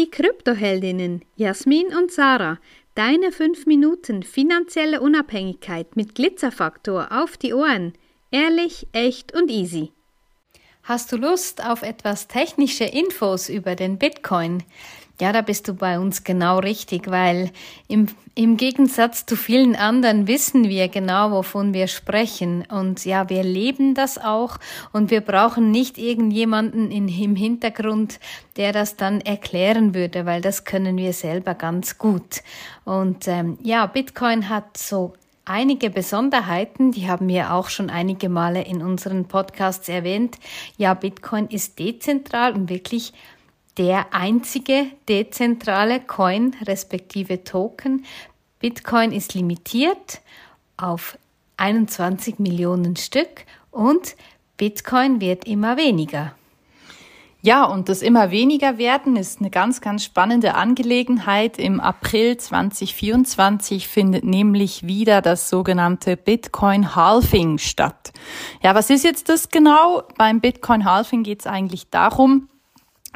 Die Kryptoheldinnen Jasmin und Sarah, deine 5 Minuten finanzielle Unabhängigkeit mit Glitzerfaktor auf die Ohren. Ehrlich, echt und easy. Hast du Lust auf etwas technische Infos über den Bitcoin? Ja, da bist du bei uns genau richtig, weil im, im Gegensatz zu vielen anderen wissen wir genau, wovon wir sprechen. Und ja, wir leben das auch und wir brauchen nicht irgendjemanden in, im Hintergrund, der das dann erklären würde, weil das können wir selber ganz gut. Und ähm, ja, Bitcoin hat so einige Besonderheiten, die haben wir auch schon einige Male in unseren Podcasts erwähnt. Ja, Bitcoin ist dezentral und wirklich der einzige dezentrale Coin respektive Token. Bitcoin ist limitiert auf 21 Millionen Stück und Bitcoin wird immer weniger. Ja, und das immer weniger werden ist eine ganz, ganz spannende Angelegenheit. Im April 2024 findet nämlich wieder das sogenannte Bitcoin Halving statt. Ja, was ist jetzt das genau? Beim Bitcoin Halving geht es eigentlich darum,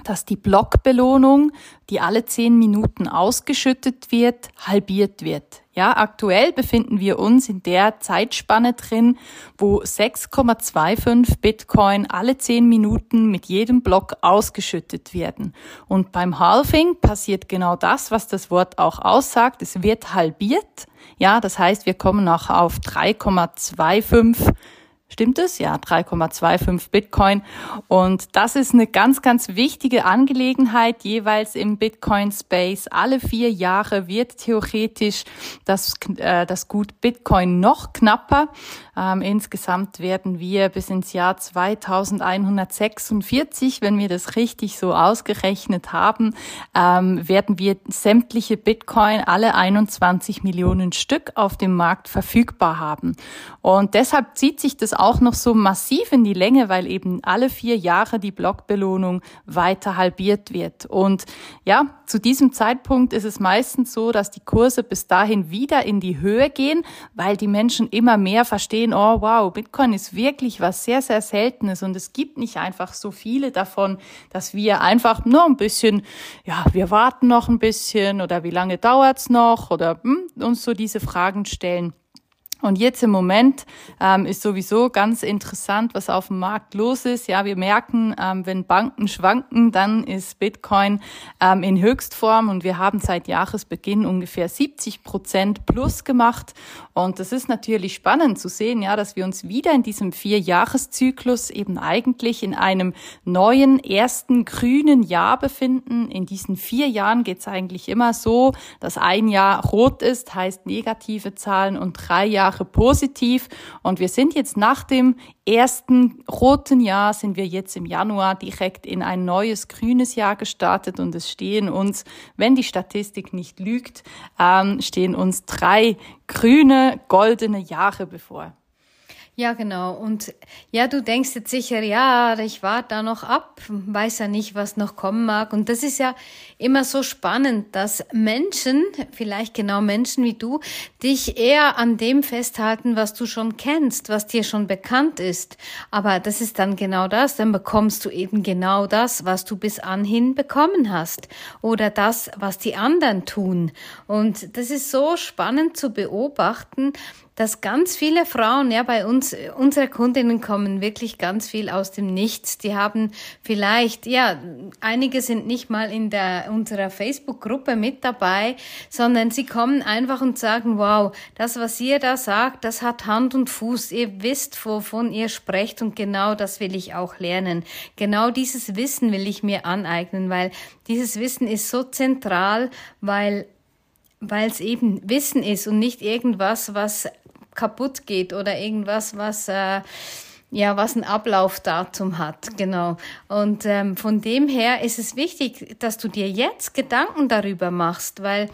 dass die Blockbelohnung, die alle zehn Minuten ausgeschüttet wird, halbiert wird. Ja, aktuell befinden wir uns in der Zeitspanne drin, wo 6,25 Bitcoin alle zehn Minuten mit jedem Block ausgeschüttet werden. Und beim Halving passiert genau das, was das Wort auch aussagt. Es wird halbiert. Ja, das heißt, wir kommen noch auf 3,25 Stimmt es? Ja, 3,25 Bitcoin. Und das ist eine ganz, ganz wichtige Angelegenheit, jeweils im Bitcoin-Space. Alle vier Jahre wird theoretisch das, äh, das Gut Bitcoin noch knapper. Ähm, insgesamt werden wir bis ins Jahr 2146, wenn wir das richtig so ausgerechnet haben, ähm, werden wir sämtliche Bitcoin, alle 21 Millionen Stück auf dem Markt verfügbar haben. Und deshalb zieht sich das auch noch so massiv in die Länge, weil eben alle vier Jahre die Blockbelohnung weiter halbiert wird. Und ja, zu diesem Zeitpunkt ist es meistens so, dass die Kurse bis dahin wieder in die Höhe gehen, weil die Menschen immer mehr verstehen, oh wow, Bitcoin ist wirklich was sehr, sehr Seltenes und es gibt nicht einfach so viele davon, dass wir einfach nur ein bisschen, ja, wir warten noch ein bisschen oder wie lange dauert's noch oder hm, uns so diese Fragen stellen. Und jetzt im Moment ähm, ist sowieso ganz interessant, was auf dem Markt los ist. Ja, wir merken, ähm, wenn Banken schwanken, dann ist Bitcoin ähm, in Höchstform und wir haben seit Jahresbeginn ungefähr 70 Prozent plus gemacht. Und das ist natürlich spannend zu sehen, ja, dass wir uns wieder in diesem Vierjahreszyklus eben eigentlich in einem neuen ersten grünen Jahr befinden. In diesen vier Jahren geht es eigentlich immer so, dass ein Jahr rot ist, heißt negative Zahlen und drei Jahre Jahre positiv. Und wir sind jetzt nach dem ersten roten Jahr, sind wir jetzt im Januar direkt in ein neues grünes Jahr gestartet. Und es stehen uns, wenn die Statistik nicht lügt, ähm, stehen uns drei grüne, goldene Jahre bevor. Ja, genau. Und ja, du denkst jetzt sicher, ja, ich warte da noch ab, weiß ja nicht, was noch kommen mag. Und das ist ja immer so spannend, dass Menschen, vielleicht genau Menschen wie du, dich eher an dem festhalten, was du schon kennst, was dir schon bekannt ist. Aber das ist dann genau das, dann bekommst du eben genau das, was du bis anhin bekommen hast. Oder das, was die anderen tun. Und das ist so spannend zu beobachten, dass ganz viele Frauen, ja, bei uns, unsere Kundinnen kommen wirklich ganz viel aus dem Nichts. Die haben vielleicht, ja, einige sind nicht mal in der, unserer Facebook-Gruppe mit dabei, sondern sie kommen einfach und sagen, wow, das, was ihr da sagt, das hat Hand und Fuß. Ihr wisst, wovon ihr sprecht und genau das will ich auch lernen. Genau dieses Wissen will ich mir aneignen, weil dieses Wissen ist so zentral, weil weil es eben Wissen ist und nicht irgendwas, was kaputt geht oder irgendwas, was äh, ja, was ein Ablaufdatum hat, genau. Und ähm, von dem her ist es wichtig, dass du dir jetzt Gedanken darüber machst, weil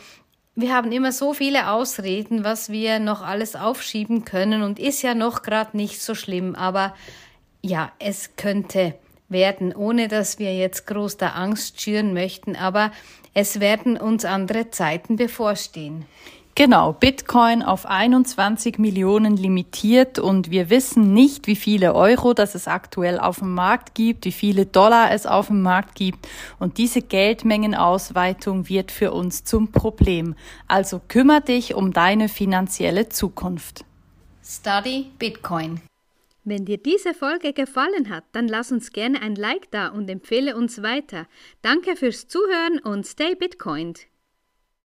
wir haben immer so viele Ausreden, was wir noch alles aufschieben können und ist ja noch gerade nicht so schlimm, aber ja, es könnte werden, ohne dass wir jetzt groß der Angst schüren möchten, aber es werden uns andere Zeiten bevorstehen. Genau, Bitcoin auf 21 Millionen limitiert und wir wissen nicht, wie viele Euro das es aktuell auf dem Markt gibt, wie viele Dollar es auf dem Markt gibt und diese Geldmengenausweitung wird für uns zum Problem. Also kümmere dich um deine finanzielle Zukunft. Study Bitcoin. Wenn dir diese Folge gefallen hat, dann lass uns gerne ein Like da und empfehle uns weiter. Danke fürs Zuhören und stay Bitcoined.